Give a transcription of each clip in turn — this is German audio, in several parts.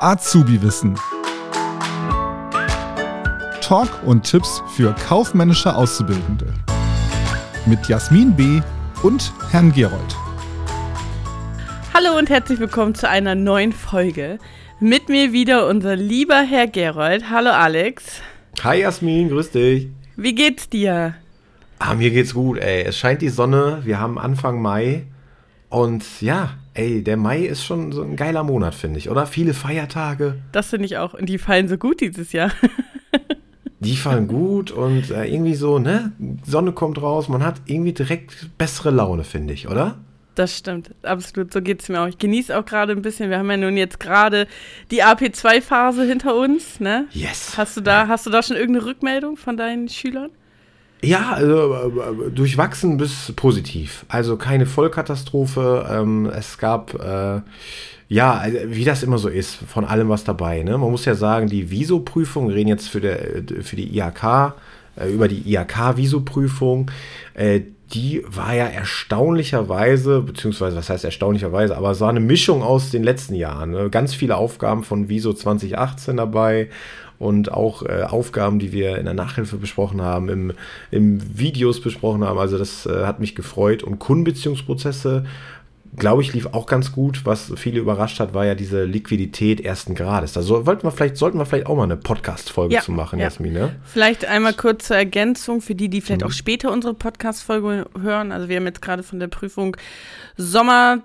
Azubi-Wissen. Talk und Tipps für kaufmännische Auszubildende. Mit Jasmin B. und Herrn Gerold. Hallo und herzlich willkommen zu einer neuen Folge. Mit mir wieder unser lieber Herr Gerold. Hallo Alex. Hi Jasmin, grüß dich. Wie geht's dir? Ah, mir geht's gut, ey. Es scheint die Sonne, wir haben Anfang Mai und ja, ey, der Mai ist schon so ein geiler Monat, finde ich, oder? Viele Feiertage. Das finde ich auch. Und die fallen so gut dieses Jahr. die fallen gut und äh, irgendwie so, ne? Sonne kommt raus, man hat irgendwie direkt bessere Laune, finde ich, oder? Das stimmt, absolut. So geht es mir auch. Ich genieße auch gerade ein bisschen. Wir haben ja nun jetzt gerade die AP2-Phase hinter uns, ne? Yes. Hast du da, hast du da schon irgendeine Rückmeldung von deinen Schülern? Ja, also äh, durchwachsen bis positiv. Also keine Vollkatastrophe. Ähm, es gab, äh, ja, also wie das immer so ist, von allem was dabei. Ne? Man muss ja sagen, die Viso-Prüfung, wir reden jetzt für, der, für die IHK, äh, über die IHK-Viso-Prüfung, äh, die war ja erstaunlicherweise, beziehungsweise was heißt erstaunlicherweise, aber es war eine Mischung aus den letzten Jahren. Ne? Ganz viele Aufgaben von Viso 2018 dabei und auch äh, Aufgaben, die wir in der Nachhilfe besprochen haben, im, im Videos besprochen haben. Also das äh, hat mich gefreut. Und Kundenbeziehungsprozesse glaube ich, lief auch ganz gut. Was viele überrascht hat, war ja diese Liquidität ersten Grades. Da wollten wir vielleicht, sollten wir vielleicht auch mal eine Podcast-Folge ja, zu machen, ja. Jasmin. Ne? Vielleicht einmal kurz zur Ergänzung für die, die vielleicht mhm. auch später unsere Podcast-Folge hören. Also wir haben jetzt gerade von der Prüfung Sommer,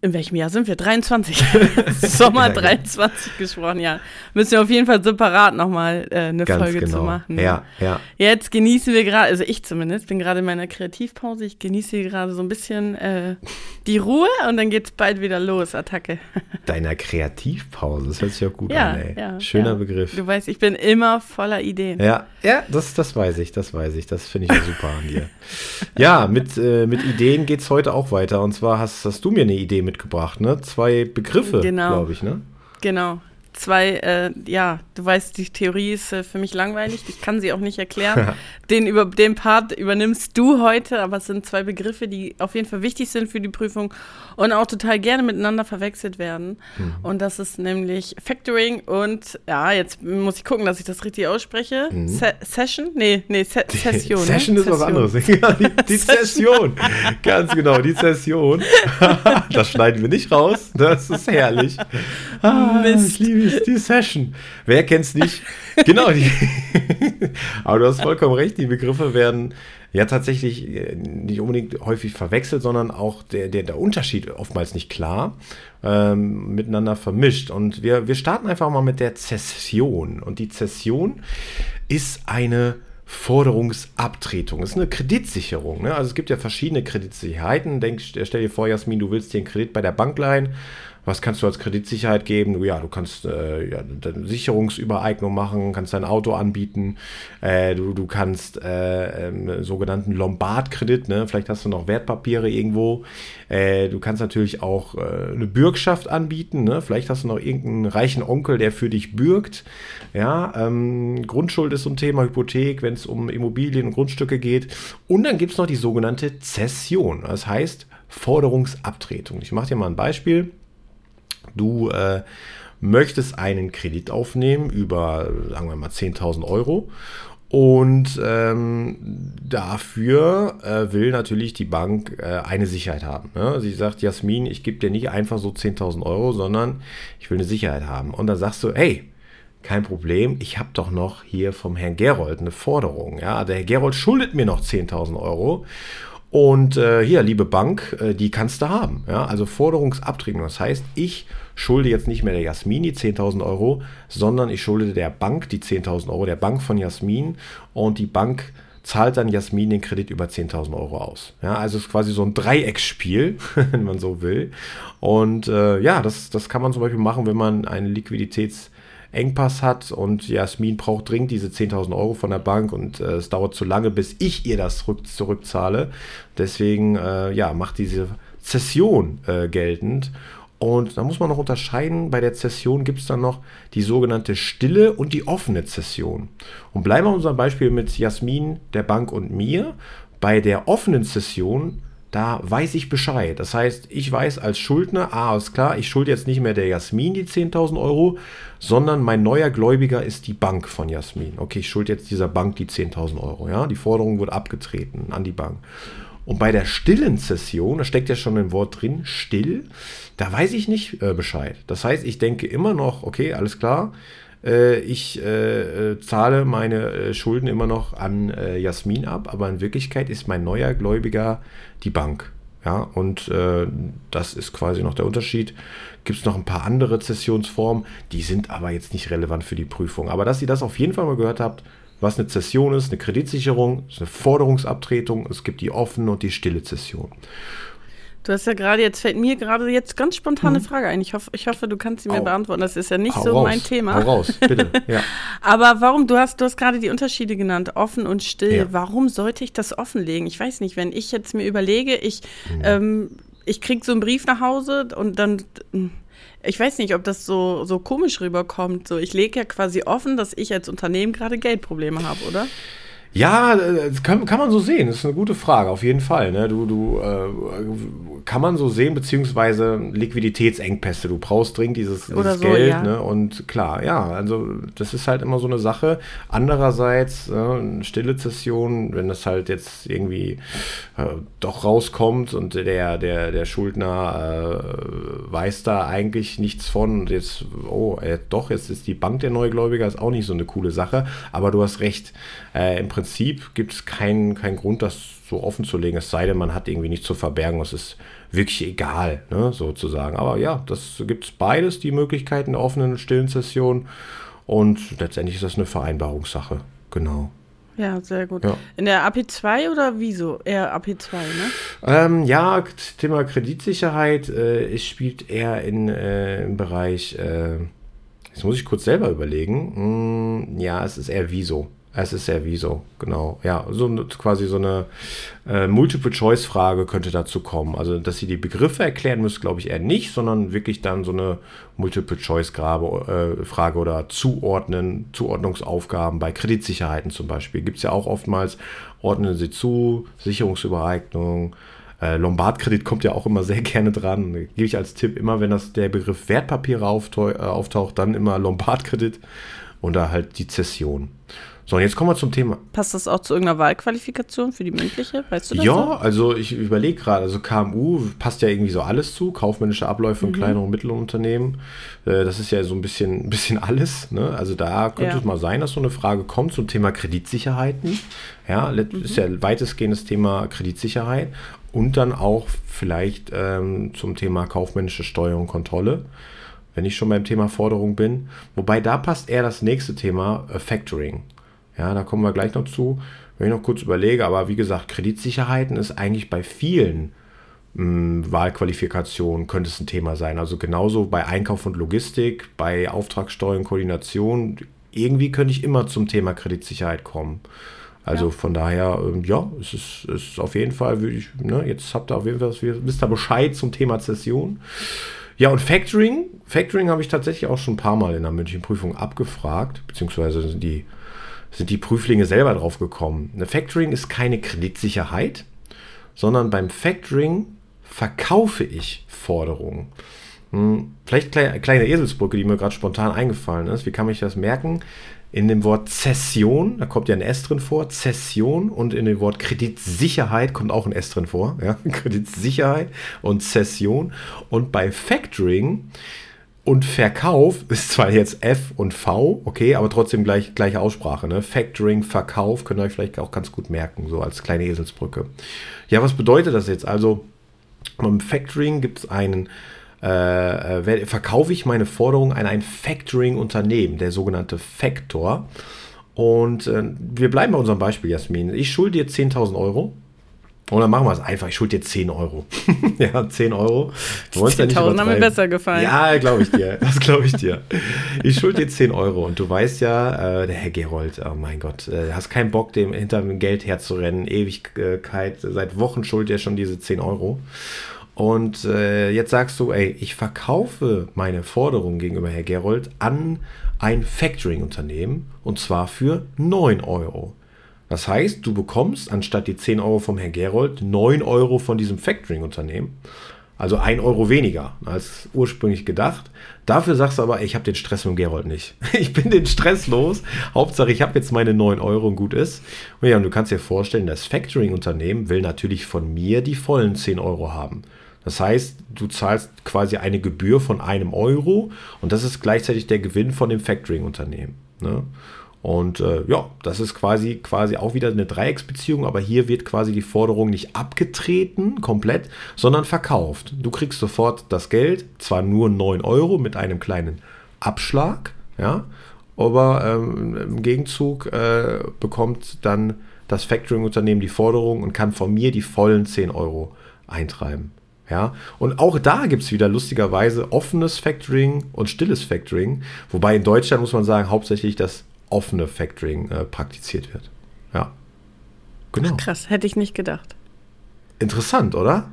in welchem Jahr sind wir? 23. Sommer 23 gesprochen, ja. Müssen wir auf jeden Fall separat nochmal äh, eine Ganz Folge genau. zu machen. Ja, ja. Jetzt genießen wir gerade, also ich zumindest, bin gerade in meiner Kreativpause. Ich genieße gerade so ein bisschen äh, die Ruhe und dann geht's bald wieder los, Attacke. Deiner Kreativpause, das hört sich auch gut ja, an, ey. Ja, Schöner ja. Begriff. Du weißt, ich bin immer voller Ideen. Ja, ja, das, das weiß ich, das weiß ich. Das finde ich ja super an dir. Ja, mit, äh, mit Ideen geht's heute auch weiter. Und zwar hast, hast du mir eine Idee mitgebracht, ne? Zwei Begriffe, genau. glaube ich, ne? Genau zwei, äh, ja, du weißt, die Theorie ist äh, für mich langweilig, ich kann sie auch nicht erklären. den, über, den Part übernimmst du heute, aber es sind zwei Begriffe, die auf jeden Fall wichtig sind für die Prüfung und auch total gerne miteinander verwechselt werden. Mhm. Und das ist nämlich Factoring und, ja, jetzt muss ich gucken, dass ich das richtig ausspreche. Mhm. Se Session? Nee, nee, Se die Session. Ne? Session ne? ist Session. was anderes. die, die Session. Ganz genau, die Session. das schneiden wir nicht raus. Das ist herrlich. Ah, Mist. Ich liebe die, die Session. Wer kennt's nicht? Genau. Die Aber du hast vollkommen recht, die Begriffe werden ja tatsächlich äh, nicht unbedingt häufig verwechselt, sondern auch der, der, der Unterschied oftmals nicht klar ähm, miteinander vermischt. Und wir, wir starten einfach mal mit der Zession. Und die Zession ist eine Forderungsabtretung. Das ist eine Kreditsicherung. Ne? Also es gibt ja verschiedene Kreditsicherheiten. Denk, stell dir vor, Jasmin, du willst dir einen Kredit bei der Bank leihen was kannst du als Kreditsicherheit geben? Ja, du kannst äh, ja, eine Sicherungsübereignung machen, kannst dein Auto anbieten, äh, du, du kannst äh, ähm, sogenannten Lombard-Kredit, ne? vielleicht hast du noch Wertpapiere irgendwo. Äh, du kannst natürlich auch äh, eine Bürgschaft anbieten, ne? vielleicht hast du noch irgendeinen reichen Onkel, der für dich bürgt. Ja, ähm, Grundschuld ist so ein Thema, Hypothek, wenn es um Immobilien und Grundstücke geht. Und dann gibt es noch die sogenannte Zession, das heißt Forderungsabtretung. Ich mache dir mal ein Beispiel. Du äh, möchtest einen Kredit aufnehmen über, sagen wir mal, 10.000 Euro. Und ähm, dafür äh, will natürlich die Bank äh, eine Sicherheit haben. Ne? Sie sagt, Jasmin, ich gebe dir nicht einfach so 10.000 Euro, sondern ich will eine Sicherheit haben. Und dann sagst du, hey, kein Problem, ich habe doch noch hier vom Herrn Gerold eine Forderung. Ja? Der Herr Gerold schuldet mir noch 10.000 Euro. Und äh, hier, liebe Bank, äh, die kannst du haben. Ja? Also Forderungsabtretung. Das heißt, ich schulde jetzt nicht mehr der Jasmin die 10.000 Euro, sondern ich schulde der Bank die 10.000 Euro, der Bank von Jasmin. Und die Bank zahlt dann Jasmin den Kredit über 10.000 Euro aus. Ja, also es ist quasi so ein Dreiecksspiel, wenn man so will. Und äh, ja, das, das kann man zum Beispiel machen, wenn man einen Liquiditäts- Engpass hat und Jasmin braucht dringend diese 10.000 Euro von der Bank und äh, es dauert zu lange, bis ich ihr das zurück, zurückzahle. Deswegen äh, ja, macht diese Zession äh, geltend. Und da muss man noch unterscheiden, bei der Zession gibt es dann noch die sogenannte stille und die offene Zession. Und bleiben wir unserem Beispiel mit Jasmin, der Bank und mir. Bei der offenen Zession da weiß ich Bescheid. Das heißt, ich weiß als Schuldner, ah, ist klar, ich schulde jetzt nicht mehr der Jasmin die 10.000 Euro, sondern mein neuer Gläubiger ist die Bank von Jasmin. Okay, ich schulde jetzt dieser Bank die 10.000 Euro. Ja, die Forderung wird abgetreten an die Bank. Und bei der stillen Zession, da steckt ja schon ein Wort drin, still, da weiß ich nicht äh, Bescheid. Das heißt, ich denke immer noch, okay, alles klar, ich äh, äh zahle meine äh, Schulden immer noch an äh, Jasmin ab, aber in Wirklichkeit ist mein neuer Gläubiger die Bank. Ja, und das ist quasi noch der Unterschied. Gibt es noch ein paar andere Zessionsformen, die sind aber jetzt nicht relevant für die Prüfung. Aber dass ihr das auf jeden Fall mal gehört habt, was eine Zession ist, eine Kreditsicherung, ist eine Forderungsabtretung, es gibt die offene und die stille Zession. Du hast ja gerade, jetzt fällt mir gerade jetzt ganz spontane mhm. Frage ein. Ich hoffe, ich hoffe, du kannst sie mir Au. beantworten. Das ist ja nicht Hau so raus. mein Thema. Hau raus, bitte. Ja. Aber warum, du hast, du hast gerade die Unterschiede genannt, offen und still. Ja. Warum sollte ich das offenlegen? Ich weiß nicht, wenn ich jetzt mir überlege, ich, mhm. ähm, ich kriege so einen Brief nach Hause und dann ich weiß nicht, ob das so, so komisch rüberkommt. So, ich lege ja quasi offen, dass ich als Unternehmen gerade Geldprobleme habe, oder? Ja, das kann, kann man so sehen. Das ist eine gute Frage, auf jeden Fall. Ne? Du, du äh, kann man so sehen, beziehungsweise Liquiditätsengpässe. Du brauchst dringend dieses, dieses so, Geld. Ja. Ne? Und klar, ja, also das ist halt immer so eine Sache. Andererseits, äh, stille Zession, wenn das halt jetzt irgendwie äh, doch rauskommt und der, der, der Schuldner äh, weiß da eigentlich nichts von und jetzt, oh, doch, jetzt ist die Bank der Neugläubiger, ist auch nicht so eine coole Sache. Aber du hast recht. Äh, Im Prinzip gibt es keinen kein Grund, das so offen zu legen, es sei denn, man hat irgendwie nichts zu verbergen. Es ist wirklich egal, ne, sozusagen. Aber ja, das gibt es beides, die Möglichkeiten der offenen und stillen Session. Und letztendlich ist das eine Vereinbarungssache. Genau. Ja, sehr gut. Ja. In der AP2 oder wieso? Eher AP2, ne? Ähm, ja, Thema Kreditsicherheit äh, es spielt eher in, äh, im Bereich, äh, jetzt muss ich kurz selber überlegen. Hm, ja, es ist eher Wieso. Es ist sehr Wieso, genau. Ja, so quasi so eine äh, Multiple-Choice-Frage könnte dazu kommen. Also, dass sie die Begriffe erklären müsste, glaube ich eher nicht, sondern wirklich dann so eine Multiple-Choice-Frage äh, oder zuordnen, Zuordnungsaufgaben bei Kreditsicherheiten zum Beispiel. Gibt es ja auch oftmals, ordnen sie zu, Sicherungsübereignung, äh, Lombardkredit kommt ja auch immer sehr gerne dran. Gebe ich als Tipp immer, wenn das der Begriff Wertpapiere äh, auftaucht dann immer Lombardkredit und da halt die Zession. So, und jetzt kommen wir zum Thema. Passt das auch zu irgendeiner Wahlqualifikation für die mündliche? Weißt du das? Ja, so? also ich überlege gerade, also KMU passt ja irgendwie so alles zu, kaufmännische Abläufe mhm. in kleineren und mittleren Unternehmen. Äh, das ist ja so ein bisschen, ein bisschen alles. Ne? Also da könnte ja. es mal sein, dass so eine Frage kommt zum Thema Kreditsicherheiten. Ja, mhm. ist ja weitestgehendes Thema Kreditsicherheit. Und dann auch vielleicht ähm, zum Thema kaufmännische Steuerung und Kontrolle wenn ich schon beim Thema Forderung bin. Wobei da passt eher das nächste Thema äh, Factoring. Ja, da kommen wir gleich noch zu, wenn ich noch kurz überlege. Aber wie gesagt, Kreditsicherheiten ist eigentlich bei vielen mh, hm, Wahlqualifikationen könnte es ein Thema sein. Also genauso bei Einkauf und Logistik, bei Auftragssteuer und Koordination. Irgendwie könnte ich immer zum Thema Kreditsicherheit kommen. Also ja. von daher, ähm, ja, es ist, es ist auf jeden Fall, ich, ne, jetzt habt ihr auf jeden Fall, wisst ihr Bescheid zum Thema Zession. Ja, und Factoring, Factoring habe ich tatsächlich auch schon ein paar Mal in der mündlichen Prüfung abgefragt, beziehungsweise sind die sind die Prüflinge selber drauf gekommen. Eine Factoring ist keine Kreditsicherheit, sondern beim Factoring verkaufe ich Forderungen. Hm, vielleicht kleine, kleine Eselsbrücke, die mir gerade spontan eingefallen ist. Wie kann ich das merken? In dem Wort Zession, da kommt ja ein S drin vor, Zession, und in dem Wort Kreditsicherheit kommt auch ein S drin vor, ja? Kreditsicherheit und Zession. Und bei Factoring und Verkauf ist zwar jetzt F und V, okay, aber trotzdem gleich, gleiche Aussprache. Ne? Factoring, Verkauf, könnt ihr euch vielleicht auch ganz gut merken, so als kleine Eselsbrücke. Ja, was bedeutet das jetzt? Also beim Factoring gibt es einen, äh, äh verkaufe ich meine Forderung an ein Factoring-Unternehmen, der sogenannte Factor. Und äh, wir bleiben bei unserem Beispiel, Jasmin. Ich schulde dir 10.000 Euro und dann machen wir es einfach. Ich schulde dir 10 Euro. ja, 10 Euro. 10.000 haben mir besser gefallen. Ja, glaube ich dir. Das glaube ich dir. Ich schulde dir 10 Euro. Und du weißt ja, äh, der Herr Gerold, oh mein Gott, äh, hast keinen Bock, dem hinter dem Geld herzurennen. Ewigkeit. Seit Wochen schuldet er schon diese 10 Euro. Und äh, jetzt sagst du, ey, ich verkaufe meine Forderung gegenüber Herr Gerold an ein Factoring-Unternehmen. Und zwar für 9 Euro. Das heißt, du bekommst anstatt die 10 Euro vom Herrn Gerold 9 Euro von diesem Factoring-Unternehmen. Also 1 Euro weniger als ursprünglich gedacht. Dafür sagst du aber, ich habe den Stress mit Gerold nicht. Ich bin den Stress los. Hauptsache, ich habe jetzt meine 9 Euro und gut ist. Und ja, und du kannst dir vorstellen, das Factoring-Unternehmen will natürlich von mir die vollen 10 Euro haben. Das heißt, du zahlst quasi eine Gebühr von einem Euro und das ist gleichzeitig der Gewinn von dem Factoring-Unternehmen. Ne? Und äh, ja, das ist quasi, quasi auch wieder eine Dreiecksbeziehung, aber hier wird quasi die Forderung nicht abgetreten komplett, sondern verkauft. Du kriegst sofort das Geld, zwar nur 9 Euro mit einem kleinen Abschlag, ja, aber ähm, im Gegenzug äh, bekommt dann das Factoring-Unternehmen die Forderung und kann von mir die vollen 10 Euro eintreiben. Ja, und auch da gibt es wieder lustigerweise offenes Factoring und stilles Factoring, wobei in Deutschland muss man sagen, hauptsächlich das offene Factoring äh, praktiziert wird. Ja. Genau. Ach, krass, hätte ich nicht gedacht. Interessant, oder?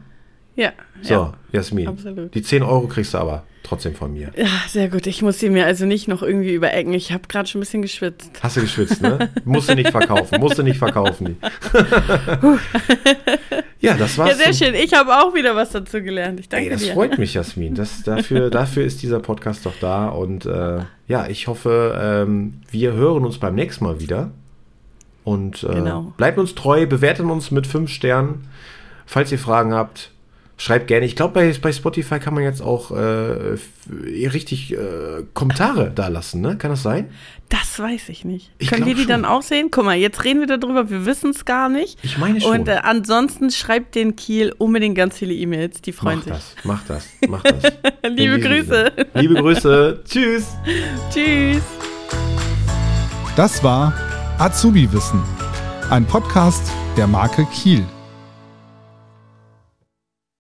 Ja. So, ja, Jasmin. Absolut. Die 10 Euro kriegst du aber trotzdem von mir. Ja, sehr gut. Ich muss sie mir also nicht noch irgendwie überecken. Ich habe gerade schon ein bisschen geschwitzt. Hast du geschwitzt, ne? musst du nicht verkaufen. Musst du nicht verkaufen. ja, das war's. Ja, sehr schön. Ich habe auch wieder was dazu gelernt. Ich danke Ey, das dir. freut mich, Jasmin. Das, dafür, dafür ist dieser Podcast doch da. Und äh, ja, ich hoffe, ähm, wir hören uns beim nächsten Mal wieder. Und äh, genau. bleibt uns treu, bewertet uns mit fünf Sternen. Falls ihr Fragen habt, schreibt gerne. Ich glaube, bei, bei Spotify kann man jetzt auch äh, richtig äh, Kommentare da lassen, ne? Kann das sein? Das weiß ich nicht. Ich Können wir die schon. dann auch sehen? Guck mal, jetzt reden wir darüber, wir wissen es gar nicht. Ich meine schon. Und äh, ansonsten schreibt den Kiel unbedingt ganz viele E-Mails, die freuen mach sich. Das, mach das, mach das. Liebe Grüße. Liebe Grüße. Tschüss. Tschüss. Das war Azubi Wissen, ein Podcast der Marke Kiel.